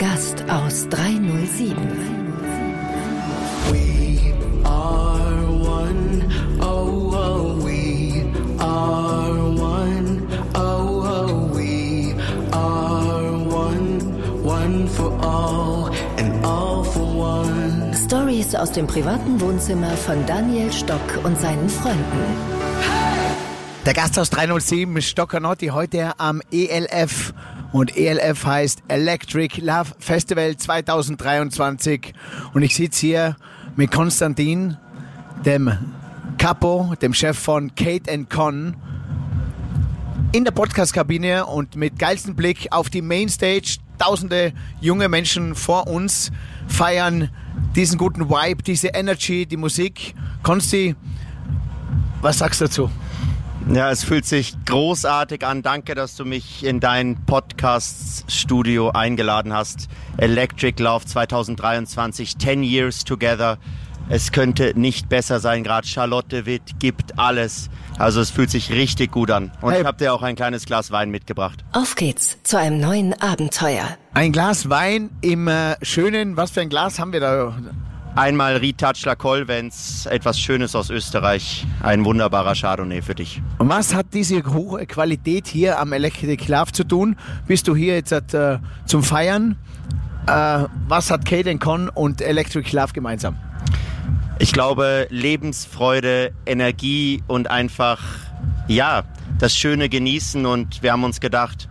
Gast aus 307. We are one, oh, oh, we are one, oh, oh, we are one, one for all and all for one. Stories aus dem privaten Wohnzimmer von Daniel Stock und seinen Freunden. Der Gast aus 307 Stockanotti heute am ELF und ELF heißt Electric Love Festival 2023 und ich sitze hier mit Konstantin, dem Capo, dem Chef von Kate Con in der Podcast-Kabine und mit geilstem Blick auf die Mainstage. Tausende junge Menschen vor uns feiern diesen guten Vibe, diese Energy, die Musik. Konsti, was sagst du dazu? Ja, es fühlt sich großartig an. Danke, dass du mich in dein Podcast-Studio eingeladen hast. Electric Love 2023, 10 Years Together. Es könnte nicht besser sein. Gerade Charlotte Witt gibt alles. Also es fühlt sich richtig gut an. Und Hey. ich habe dir auch ein kleines Glas Wein mitgebracht. Auf geht's zu einem neuen Abenteuer. Ein Glas Wein im äh, schönen, was für ein Glas haben wir da? Einmal Retouch La Colvens, etwas Schönes aus Österreich. Ein wunderbarer Chardonnay für dich. Und was hat diese hohe Qualität hier am Electric Love zu tun? Bist du hier jetzt äh, zum Feiern? Äh, was hat Kate Con und Electric Love gemeinsam? Ich glaube, Lebensfreude, Energie und einfach, ja, das Schöne genießen. Und wir haben uns gedacht,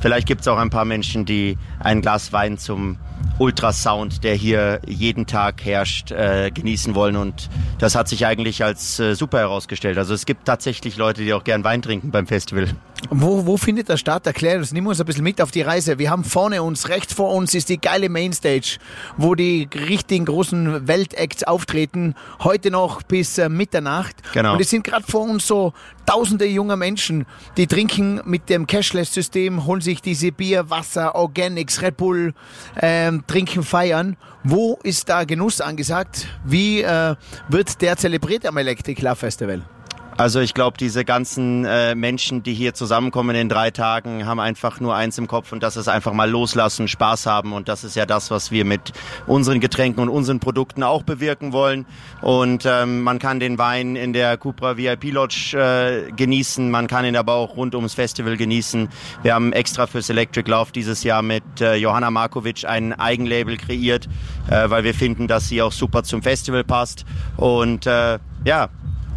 vielleicht gibt es auch ein paar Menschen, die ein Glas Wein zum Ultrasound, der hier jeden Tag herrscht, äh, genießen wollen. Und das hat sich eigentlich als äh, super herausgestellt. Also es gibt tatsächlich Leute, die auch gern Wein trinken beim Festival. Wo, wo findet das statt? Erklär uns, nimm uns ein bisschen mit auf die Reise. Wir haben vorne uns, rechts vor uns ist die geile Mainstage, wo die richtigen großen Weltacts auftreten. Heute noch bis äh, Mitternacht. Genau. Und es sind gerade vor uns so tausende junger Menschen, die trinken mit dem Cashless-System, holen sich diese Bier, Wasser, Organics, Red Bull, ähm, trinken, feiern. Wo ist da Genuss angesagt? Wie äh, wird der zelebriert am Electric Love Festival? Also ich glaube, diese ganzen äh, Menschen, die hier zusammenkommen in drei Tagen, haben einfach nur eins im Kopf und das ist einfach mal loslassen, Spaß haben und das ist ja das, was wir mit unseren Getränken und unseren Produkten auch bewirken wollen. Und ähm, man kann den Wein in der Cupra VIP Lodge äh, genießen, man kann ihn aber auch rund ums Festival genießen. Wir haben extra fürs Electric Love dieses Jahr mit äh, Johanna Markovic ein Eigenlabel kreiert, äh, weil wir finden, dass sie auch super zum Festival passt. Und äh, ja,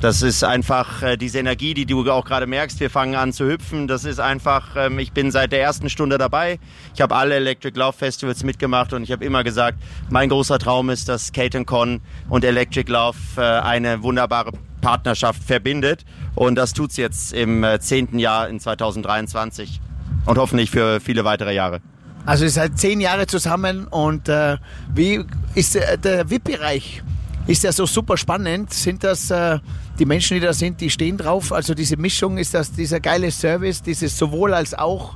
das ist einfach äh, diese Energie, die du auch gerade merkst. Wir fangen an zu hüpfen. Das ist einfach, ähm, ich bin seit der ersten Stunde dabei. Ich habe alle Electric Love Festivals mitgemacht und ich habe immer gesagt, mein großer Traum ist, dass Kate Con und Electric Love äh, eine wunderbare Partnerschaft verbindet. Und das tut's jetzt im äh, zehnten Jahr in 2023 und hoffentlich für viele weitere Jahre. Also ihr seid zehn Jahre zusammen und äh, wie ist der, der VIP-Bereich? Ist der so super spannend? Sind das äh, die Menschen, die da sind, die stehen drauf? Also diese Mischung, ist das dieser geile Service, dieses sowohl als auch?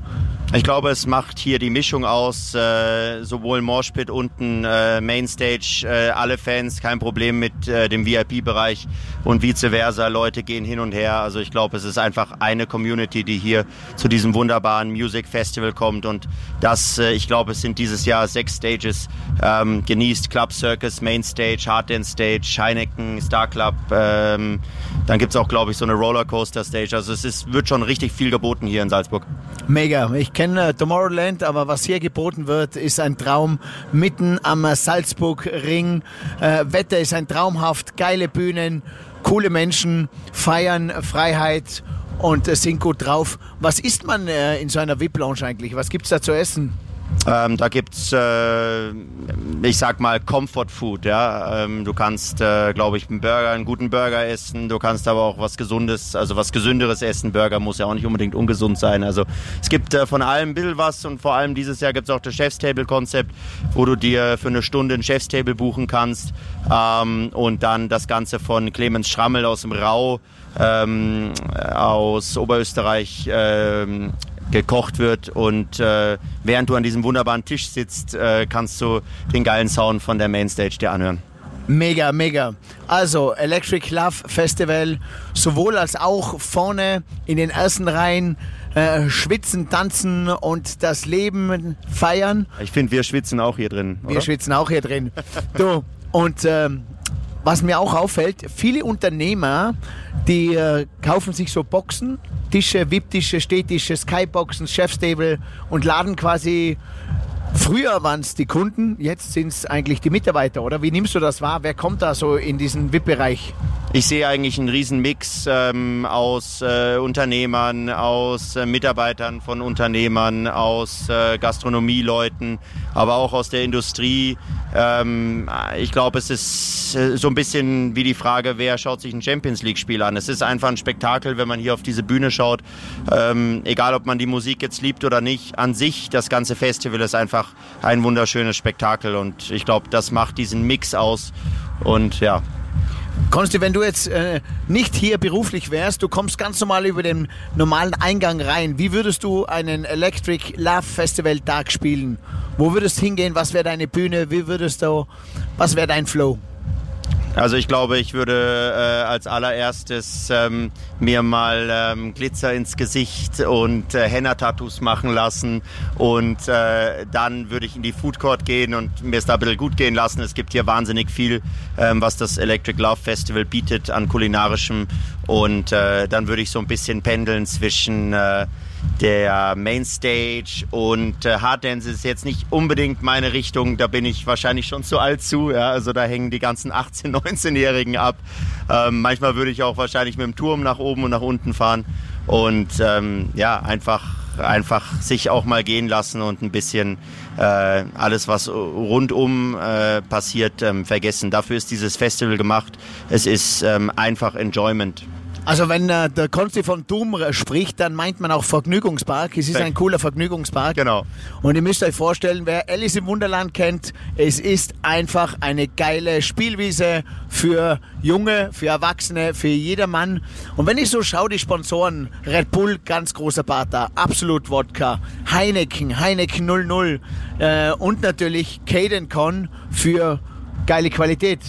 Ich glaube, es macht hier die Mischung aus, äh, sowohl Morspit unten, äh, Mainstage, äh, alle Fans, kein Problem mit äh, dem VIP-Bereich und vice versa. Leute gehen hin und her. Also ich glaube, es ist einfach eine Community, die hier zu diesem wunderbaren Music Festival kommt und das, äh, ich glaube, es sind dieses Jahr sechs Stages. Ähm, genießt Club Circus, Mainstage, Hard Dance Stage, Heineken, Star Club. Ähm, dann gibt's auch, glaube ich, so eine Rollercoaster Stage. Also es ist, wird schon richtig viel geboten hier in Salzburg. Mega. Ich kenne äh, Tomorrowland, aber was hier geboten wird, ist ein Traum mitten am äh, Salzburg-Ring. Äh, Wetter ist ein traumhaft, geile Bühnen, coole Menschen, feiern Freiheit und äh, sind gut drauf. Was isst man äh, in so einer VIP-Lounge eigentlich? Was gibt's da zu essen? Ähm, da gibt's, äh, ich sag mal, Comfort Food. Ja? Ähm, du kannst, äh, glaube ich, einen Burger, einen guten Burger essen. Du kannst aber auch was Gesundes, also was Gesünderes essen. Burger muss ja auch nicht unbedingt ungesund sein. Also es gibt äh, von allem ein bisschen was und vor allem dieses Jahr gibt's auch das Chefstable-Konzept, wo du dir für eine Stunde ein Chefstable buchen kannst ähm, und dann das Ganze von Clemens Schrammel aus dem Rau ähm, aus Oberösterreich ähm, gekocht wird und äh, während du an diesem wunderbaren Tisch sitzt, äh, kannst du den geilen Sound von der Mainstage dir anhören. Mega, mega. Also Electric Love Festival, sowohl als auch vorne in den ersten Reihen äh, schwitzen, tanzen und das Leben feiern. Ich finde, wir schwitzen auch hier drin. Wir oder? schwitzen auch hier drin. du, und ähm, was mir auch auffällt, viele Unternehmer, die äh, kaufen sich so Boxen, Tische, VIP-Tische, Stehtische, Skyboxen, Chefstable und laden quasi. Früher waren es die Kunden, jetzt sind es eigentlich die Mitarbeiter, oder? Wie nimmst du das wahr? Wer kommt da so in diesen VIP-Bereich? Ich sehe eigentlich einen riesen Mix ähm, aus äh, Unternehmern, aus äh, Mitarbeitern von Unternehmern, aus äh, Gastronomieleuten, aber auch aus der Industrie. Ähm, ich glaube, es ist äh, so ein bisschen wie die Frage, wer schaut sich ein Champions League-Spiel an. Es ist einfach ein Spektakel, wenn man hier auf diese Bühne schaut. Ähm, egal, ob man die Musik jetzt liebt oder nicht, an sich, das ganze Festival ist einfach ein wunderschönes Spektakel und ich glaube, das macht diesen Mix aus. Und ja, Konsti, wenn du jetzt äh, nicht hier beruflich wärst, du kommst ganz normal über den normalen Eingang rein. Wie würdest du einen Electric Love Festival Tag spielen? Wo würdest du hingehen? Was wäre deine Bühne? Wie würdest du, was wäre dein Flow? Also ich glaube, ich würde äh, als allererstes ähm, mir mal ähm, Glitzer ins Gesicht und äh, Henna-Tattoos machen lassen und äh, dann würde ich in die Food Court gehen und mir es da ein bisschen gut gehen lassen. Es gibt hier wahnsinnig viel, ähm, was das Electric Love Festival bietet an kulinarischem und äh, dann würde ich so ein bisschen pendeln zwischen äh, der Mainstage und äh, Harddance ist jetzt nicht unbedingt meine Richtung, da bin ich wahrscheinlich schon zu alt zu, ja, also da hängen die ganzen 18-, 19-Jährigen ab. Ähm, manchmal würde ich auch wahrscheinlich mit dem Turm nach oben und nach unten fahren und ähm, ja, einfach einfach sich auch mal gehen lassen und ein bisschen äh, alles, was rundum äh, passiert, ähm, vergessen. Dafür ist dieses Festival gemacht. Es ist ähm, einfach Enjoyment. Also wenn äh, der Konsti von Doom spricht, dann meint man auch Vergnügungspark. Es ist ein cooler Vergnügungspark. Genau. Und ihr müsst euch vorstellen, wer Alice im Wunderland kennt, es ist einfach eine geile Spielwiese für Junge, für Erwachsene, für jedermann. Und wenn ich so schaue, die Sponsoren, Red Bull, ganz großer Partner, Absolut Wodka, Heineken, Heineken 00 äh, und natürlich Caden Con für geile Qualität.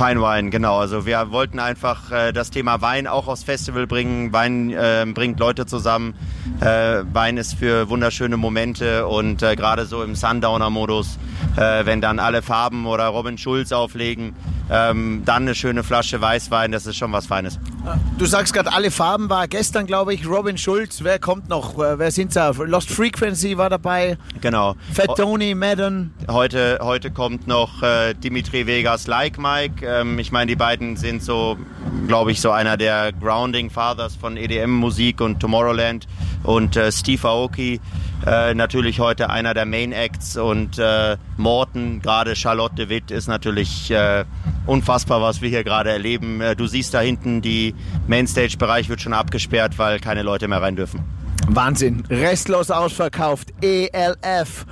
Fine Wine, genau. Also wir wollten einfach äh, das Thema Wein auch aufs Festival bringen. Wein äh, bringt Leute zusammen. Äh, Wein ist für wunderschöne Momente und äh, gerade so im Sundowner-Modus, äh, wenn dann alle Farben oder Robin Schulz auflegen, ähm, dann eine schöne Flasche Weißwein, das ist schon was Feines. Du sagst gerade, alle Farben war gestern, glaube ich, Robin Schulz. Wer kommt noch? Äh, Wer sind da? Lost Frequency war dabei. Genau. Fat Tony, Madden. Heute, heute kommt noch Dimitri Vegas Like Mike. Ähm, ich meine, die beiden sind so, glaube ich, so einer der Grounding Fathers von EDM-Musik und Tomorrowland. Und äh, Steve Aoki, äh, natürlich heute einer der Main Acts. Und äh, Morten, gerade Charlotte de Witt, ist natürlich äh, unfassbar, was wir hier gerade erleben. Äh, du siehst da hinten, die Mainstage-Bereich wird schon abgesperrt, weil keine Leute mehr rein dürfen. Wahnsinn. Restlos ausverkauft. ELF.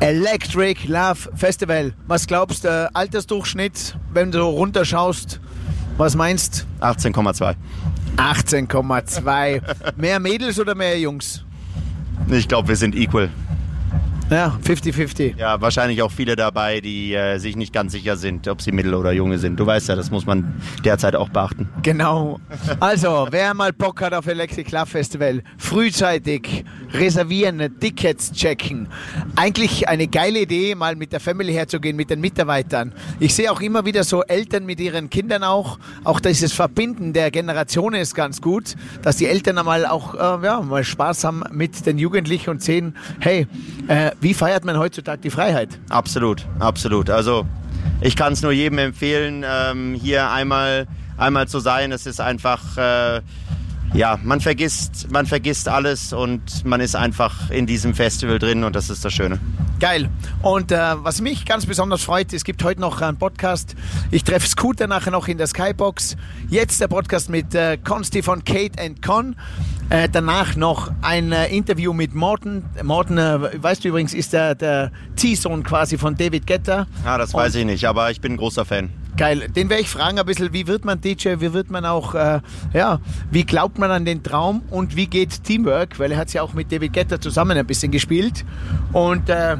Electric Love Festival. Was glaubst du, Altersdurchschnitt, wenn du runterschaust? Was meinst 18,2. 18,2. mehr Mädels oder mehr Jungs? Ich glaube, wir sind equal. Ja, 50-50. Ja, wahrscheinlich auch viele dabei, die äh, sich nicht ganz sicher sind, ob sie Mittel oder Junge sind. Du weißt ja, das muss man derzeit auch beachten. Genau. Also, wer mal Bock hat auf Electric Love Festival, frühzeitig reservieren, Tickets checken. Eigentlich eine geile Idee, mal mit der Family herzugehen, mit den Mitarbeitern. Ich sehe auch immer wieder so Eltern mit ihren Kindern auch. Auch dieses Verbinden der Generationen ist ganz gut, dass die Eltern einmal auch äh, ja, mal Spaß haben mit den Jugendlichen und sehen, hey, äh, wie feiert man heutzutage die Freiheit? Absolut, absolut. Also ich kann es nur jedem empfehlen, ähm, hier einmal, einmal zu sein. Es ist einfach, äh, ja, man vergisst, man vergisst alles und man ist einfach in diesem Festival drin und das ist das Schöne. Geil. Und äh, was mich ganz besonders freut, es gibt heute noch einen Podcast. Ich treffe Scooter nachher noch in der Skybox. Jetzt der Podcast mit äh, Consti von Kate and Con. Äh, danach noch ein äh, Interview mit Morten. Morten, äh, weißt du übrigens, ist der, der Ziehsohn quasi von David Guetta. Ja, das weiß ich nicht, aber ich bin ein großer Fan. Geil. Den werde ich fragen ein bisschen, wie wird man DJ, wie wird man auch, äh, ja, wie glaubt man an den Traum und wie geht Teamwork, weil er hat ja auch mit David Guetta zusammen ein bisschen gespielt und äh,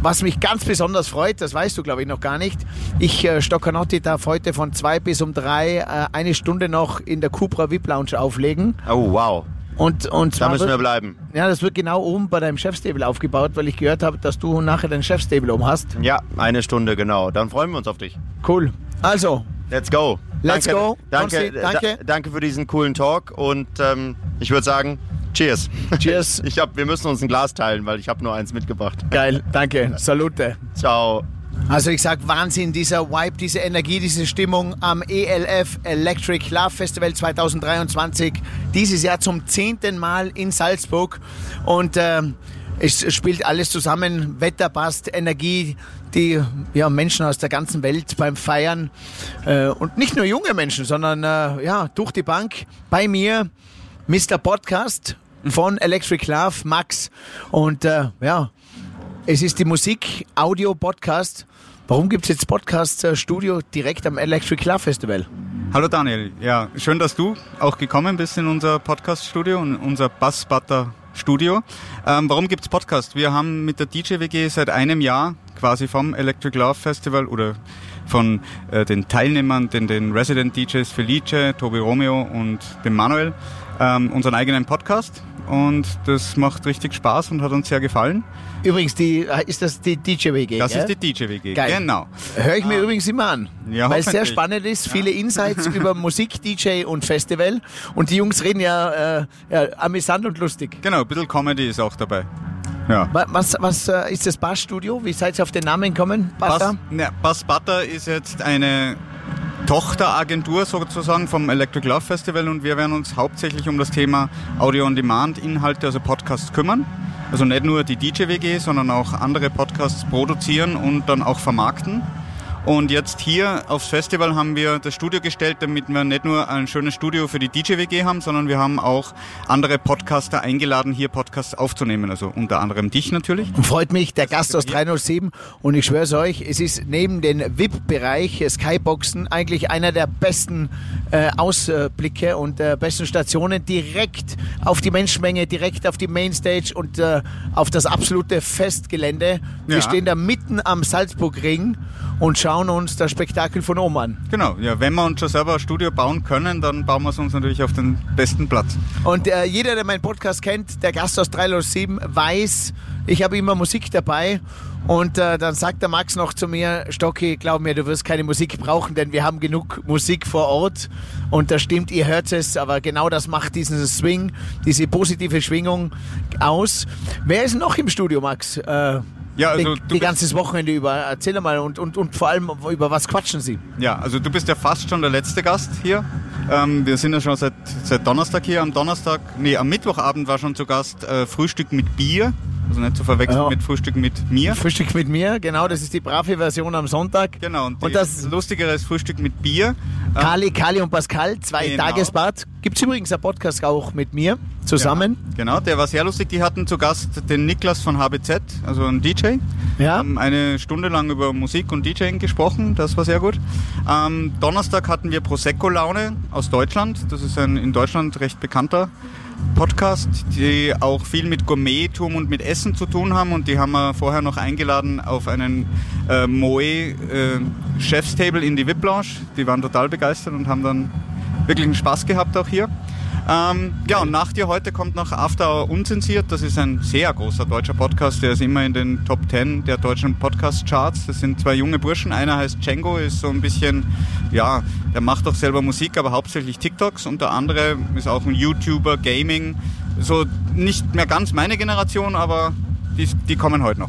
was mich ganz besonders freut, das weißt du glaube ich noch gar nicht, ich, äh, Stoccanotti, darf heute von zwei bis um drei äh, eine Stunde noch in der Cupra VIP Lounge auflegen. Oh, wow. Und, und Da müssen wir wird, bleiben. ja, das wird genau oben bei deinem Chefstable aufgebaut, weil ich gehört habe, dass du nachher dein Chefstable oben hast. Ja, eine Stunde, genau. Dann freuen wir uns auf dich. Cool. Also, Let's go. Let's danke, go. Danke, danke. Da, danke für diesen coolen Talk und ähm, ich würde sagen, cheers. cheers. Ich hab, wir müssen uns ein Glas teilen, weil ich habe nur eins mitgebracht. Geil, danke. Salute. Ciao. Also ich sag Wahnsinn, dieser Vibe, diese Energie, diese Stimmung am ELF Electric Love Festival 2023. Dieses Jahr zum zehnten Mal in Salzburg. Und ähm, es spielt alles zusammen. Wetter passt, Energie, die ja, Menschen aus der ganzen Welt beim Feiern. Äh, und nicht nur junge Menschen, sondern äh, ja, durch die Bank. Bei mir Mr. Podcast von Electric Love, Max. Und äh, ja, es ist die Musik, Audio, Podcast. Warum gibt es jetzt Podcast-Studio direkt am Electric Love Festival? Hallo Daniel, ja, schön, dass du auch gekommen bist in unser Podcast-Studio und unser Bassbutter-Studio. Ähm, warum gibt's Podcast? Wir haben mit der DJ-WG seit einem Jahr quasi vom Electric Love Festival oder von äh, den Teilnehmern, den, den Resident DJs Felice, Tobi Romeo und dem Manuel, ähm, unseren eigenen Podcast. Und das macht richtig Spaß und hat uns sehr gefallen. Übrigens, die, ist das die DJ-WG? Das gell? ist die DJ-WG, genau. Höre ich mir übrigens immer an. Ja, weil es sehr spannend ist, viele Insights über Musik, DJ und Festival. Und die Jungs reden ja, äh, ja amüsant und lustig. Genau, ein bisschen Comedy ist auch dabei. Ja. Wa- Was, was äh, ist das Bassstudio? Wie seid ihr auf den Namen gekommen? Bass, ne, Bass Butter ist jetzt eine Tochteragentur sozusagen vom Electric Love Festival und wir werden uns hauptsächlich um das Thema Audio-on-Demand-Inhalte, also Podcasts kümmern. Also nicht nur die DJ-WG, sondern auch andere Podcasts produzieren und dann auch vermarkten. Und jetzt hier aufs Festival haben wir das Studio gestellt, damit wir nicht nur ein schönes Studio für die DJ-WG haben, sondern wir haben auch andere Podcaster eingeladen, hier Podcasts aufzunehmen. Also unter anderem dich natürlich. Freut mich, der Gast aus hier. 307 und ich schwöre es euch, es ist neben den VIP-Bereich äh, Skyboxen eigentlich einer der besten äh, Ausblicke und äh, besten Stationen direkt auf die Menschenmenge, direkt auf die Mainstage und äh, auf das absolute Festgelände. Wir Ja. stehen da mitten am Salzburgring und schauen uns das Spektakel von oben an. Genau, ja, wenn wir uns schon selber ein Studio bauen können, dann bauen wir es uns natürlich auf den besten Platz. Und äh, jeder, der meinen Podcast kennt, der Gast aus 307, weiß, ich habe immer Musik dabei. Und äh, dann sagt der Max noch zu mir, Stocki, glaub mir, du wirst keine Musik brauchen, denn wir haben genug Musik vor Ort. Und das stimmt, ihr hört es, aber genau das macht diesen Swing, diese positive Schwingung aus. Wer ist noch im Studio, Max? Äh, Ja, also die, du die bist- ganze Wochenende über. Erzähl mal und, und, und vor allem, über was quatschen Sie? Ja, also du bist ja fast schon der letzte Gast hier. Ähm, wir sind ja schon seit, seit Donnerstag hier. Am Donnerstag, nee, am Mittwochabend war schon zu Gast äh, Frühstück mit Bier. Also nicht zu verwechseln Ja. mit Frühstück mit mir. Frühstück mit mir, genau, das ist die brave Version am Sonntag. Genau, und, Und das Lustigere ist Frühstück mit Bier. Ähm, Kali, Kali und Pascal, zwei Genau. Tagesbad. Gibt es übrigens einen Podcast auch mit mir zusammen. Ja, genau, der war sehr lustig. Die hatten zu Gast den Niklas von HBZ, also ein DJ. Ja. Haben eine Stunde lang über Musik und DJing gesprochen, das war sehr gut. Am Donnerstag hatten wir Prosecco Laune aus Deutschland. Das ist ein in Deutschland recht bekannter Podcast, die auch viel mit Gourmettum und mit Essen zu tun haben. Und die haben wir vorher noch eingeladen auf einen äh, Moe äh, Chefstable in die VIP Lounge. Die waren total begeistert und haben dann wirklich einen Spaß gehabt auch hier. Ähm, ja, und nach dir heute kommt noch After Hour Unzensiert. Das ist ein sehr großer deutscher Podcast. Der ist immer in den Top 10 der deutschen Podcast-Charts. Das sind zwei junge Burschen. Einer heißt Django, ist so ein bisschen, ja, der macht auch selber Musik, aber hauptsächlich TikToks. Und der andere ist auch ein YouTuber, Gaming. So nicht mehr ganz meine Generation, aber die, die kommen heute noch.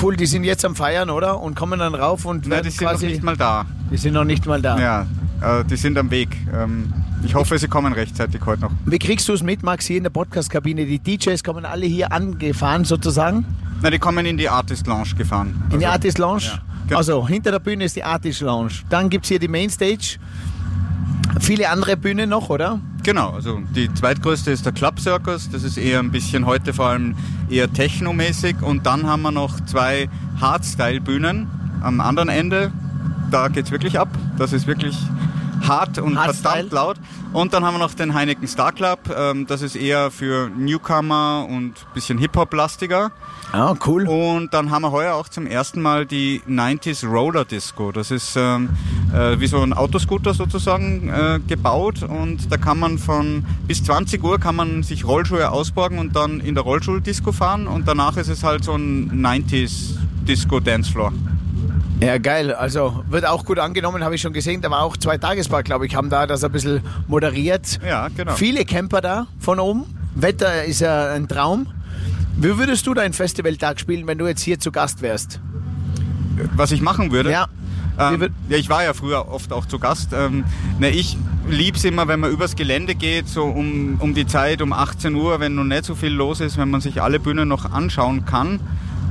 Cool, die sind jetzt am Feiern, oder? Und kommen dann rauf und Nein, werden die sind noch quasi. nicht mal da. die sind noch nicht mal da. Ja, äh, die sind am Weg. Ähm, ich hoffe, sie kommen rechtzeitig heute noch. Wie kriegst du es mit, Max, hier in der Podcast-Kabine? Die DJs kommen alle hier angefahren sozusagen. Na, die kommen in die Artist Lounge gefahren. In die Also- Artist Lounge. Ja, genau. Also hinter der Bühne ist die Artist Lounge. Dann gibt es hier die Mainstage. Viele andere Bühnen noch, oder? Genau, also die zweitgrößte ist der Club Circus, das ist eher ein bisschen heute vor allem eher technomäßig und dann haben wir noch zwei Hardstyle-Bühnen am anderen Ende, da geht's wirklich ab, das ist wirklich hart und Hardstyle? verdammt laut Und dann haben wir noch den Heineken Star Club. Ähm, das ist eher für Newcomer und bisschen Hip-Hop-lastiger. Ah, cool. Und dann haben wir heuer auch zum ersten Mal die 90s Roller Disco. Das ist ähm, äh, wie so ein Autoscooter sozusagen äh, gebaut und da kann man von bis 20 Uhr kann man sich Rollschuhe ausborgen und dann in der Rollschuh-Disco fahren und danach ist es halt so ein 90s Disco Dancefloor. Ja, geil. Also wird auch gut angenommen, habe ich schon gesehen. Da war auch zwei Tagespark, glaube ich, haben da das ein bisschen moderiert. Ja, genau. Viele Camper da von oben. Wetter ist ja ein Traum. Wie würdest du deinen Festivaltag spielen, wenn du jetzt hier zu Gast wärst? Was ich machen würde? Ja. Ähm, ja, ich war ja früher oft auch zu Gast. Ähm, ne, ich lieb's immer, wenn man übers Gelände geht, so um, um die Zeit, um 18 Uhr, wenn noch nicht so viel los ist, wenn man sich alle Bühnen noch anschauen kann.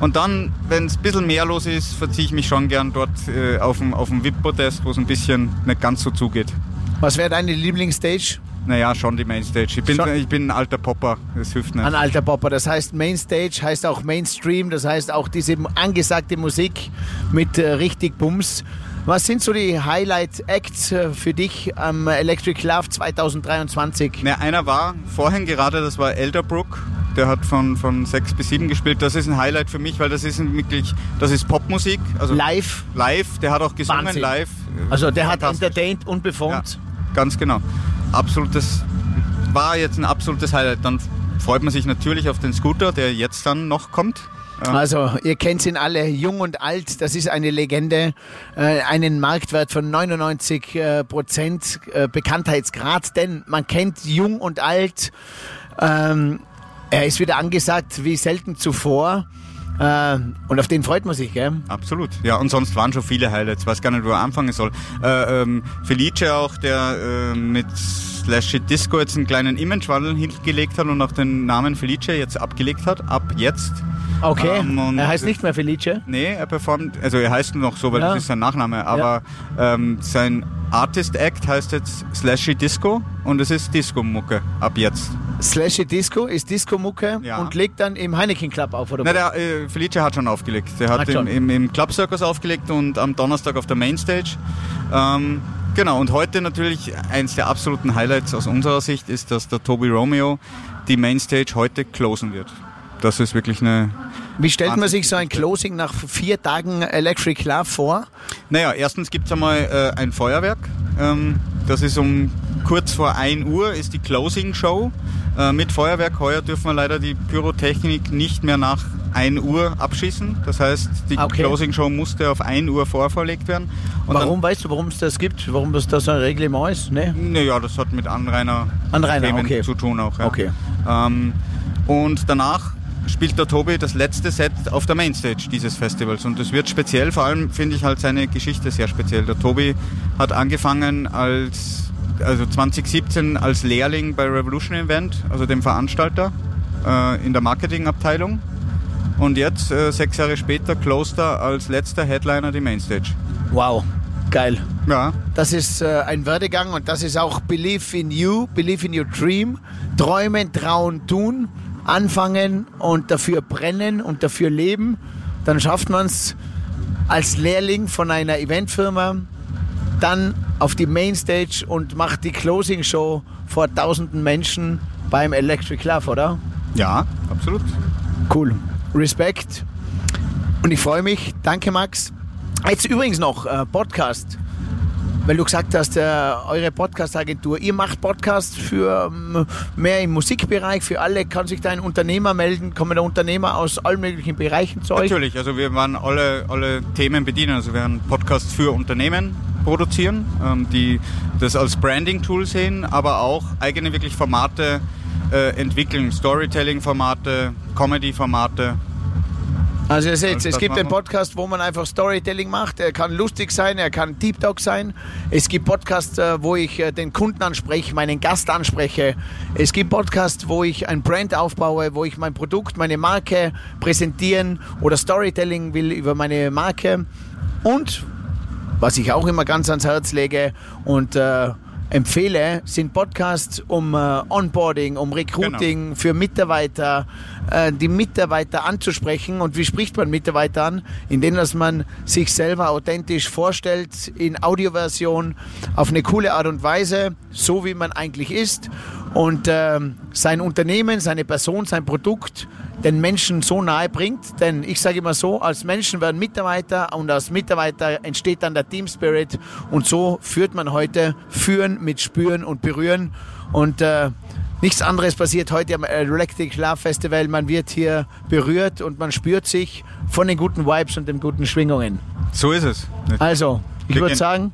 Und dann, wenn es ein bisschen mehr los ist, verziehe ich mich schon gern dort äh, auf dem, auf dem VIP-Podest, wo es ein bisschen nicht ganz so zugeht. Was wäre deine Lieblingsstage? Naja, schon die Mainstage. Ich bin, Schon- ich bin ein alter Popper, das hilft nicht. Ein alter Popper. Das heißt Mainstage, heißt auch Mainstream, das heißt auch diese angesagte Musik mit äh, richtig Bums. Was sind so die Highlight-Acts äh, für dich am Electric Love 2023? Ne, einer war vorhin gerade, das war Elderbrook. Der hat von, von 6 bis 7 gespielt. Das ist ein Highlight für mich, weil das ist wirklich, das ist Popmusik. Also Live. live. Der hat auch gesungen Wahnsinn. live. Also der hat entertained und Ja, performt. ganz genau. Absolutes, war jetzt ein absolutes Highlight. Dann freut man sich natürlich auf den Scooter, der jetzt dann noch kommt. Ja. Also ihr kennt ihn alle, jung und alt, das ist eine Legende, äh, einen Marktwert von 99 äh, Prozent äh, Bekanntheitsgrad, denn man kennt jung und alt. Ähm, er ist wieder angesagt wie selten zuvor äh, und auf den freut man sich, gell? Absolut. Ja, und sonst waren schon viele Highlights. Weiß gar nicht, wo er anfangen soll. Äh, ähm, Felice auch, der äh, mit Slash Disco jetzt einen kleinen Imagewandel hingelegt hat und auch den Namen Felice jetzt abgelegt hat. Ab jetzt. Okay, Ähm, er heißt nicht mehr Felice. Nee, er performt, also er heißt nur noch so, weil Ja. das ist sein Nachname, aber ähm, sein Artist Act heißt jetzt Slashy Disco und es ist Disco-Mucke ab jetzt. Slashy Disco ist Disco-Mucke Ja. und legt dann im Heineken Club auf, oder? Na, der äh, Felice hat schon aufgelegt. Der hat Hat im, im, im Club Circus aufgelegt und am Donnerstag auf der Mainstage. Ähm, genau, und heute natürlich eins der absoluten Highlights aus unserer Sicht ist, dass der Toby Romeo die Mainstage heute closen wird. Das ist wirklich eine. Wie stellt man sich so ein Closing nach vier Tagen Electric Love vor? Naja, erstens gibt es einmal äh, ein Feuerwerk. Ähm, das ist um kurz vor 1 Uhr ist die Closing Show äh, mit Feuerwerk. Heuer dürfen wir leider die Pyrotechnik nicht mehr nach 1 Uhr abschießen. Das heißt, die Okay. Closing Show musste auf 1 Uhr vorverlegt werden. Und Warum weißt du, warum es das gibt? Warum das da so ein Reglement ist? Ne? Dann, naja, das hat mit Anrainer, Anrainer, Themen okay. zu tun auch. Ja. Okay. Ähm, und danach spielt der Tobi das letzte Set auf der Mainstage dieses Festivals. Und das wird speziell, vor allem finde ich halt seine Geschichte sehr speziell. Der Tobi hat angefangen als, also 2017 als Lehrling bei Revolution Event, also dem Veranstalter äh, in der Marketingabteilung. Und jetzt, äh, sechs Jahre später, closed er als letzter Headliner die Mainstage. Wow, geil. Ja, Das ist äh, ein Werdegang und das ist auch Believe in You, Believe in Your Dream. Träumen, trauen, tun, anfangen und dafür brennen und dafür leben. Dann schafft man es als Lehrling von einer Eventfirma dann auf die Mainstage und macht die Closing Show vor tausenden Menschen beim Electric Love, oder? ja, absolut. Cool. Respekt. Und ich freue mich. Danke, Max. Jetzt übrigens noch äh, Podcast. Weil du gesagt hast, äh, eure Podcast-Agentur, ihr macht Podcasts für ähm, mehr im Musikbereich, für alle. Kann sich da ein Unternehmer melden? Kommen da Unternehmer aus allen möglichen Bereichen zu euch? Natürlich, also wir werden alle, alle Themen bedienen. Also wir werden Podcasts für Unternehmen produzieren, ähm, die das als Branding-Tool sehen, aber auch eigene wirklich Formate äh, entwickeln. Storytelling-Formate, Comedy-Formate. Also ihr seht, Also es das gibt wir. Podcast, wo man einfach Storytelling macht. Er kann lustig sein, er kann Deep Talk sein. Es gibt Podcasts, äh, wo ich äh, den Kunden anspreche, meinen Gast anspreche. Es gibt Podcasts, wo ich ein Brand aufbaue, wo ich mein Produkt, meine Marke präsentieren oder Storytelling will über meine Marke. Und was ich auch immer ganz ans Herz lege und äh, empfehle, sind Podcasts um äh, Onboarding, um Recruiting Genau. für Mitarbeiter, äh, die Mitarbeiter anzusprechen. Und wie spricht man Mitarbeiter an? Indem dass man sich selber authentisch vorstellt in Audioversion auf eine coole Art und Weise, so wie man eigentlich ist und ähm, sein Unternehmen, seine Person, sein Produkt den Menschen so nahe bringt. Denn ich sage immer so, als Menschen werden Mitarbeiter und als Mitarbeiter entsteht dann der Team Spirit und so führt man heute Führen mit Spüren und Berühren und äh, nichts anderes passiert heute am Electric Love Festival. Man wird hier berührt und man spürt sich von den guten Vibes und den guten Schwingungen. So ist es. Also, ich würde sagen,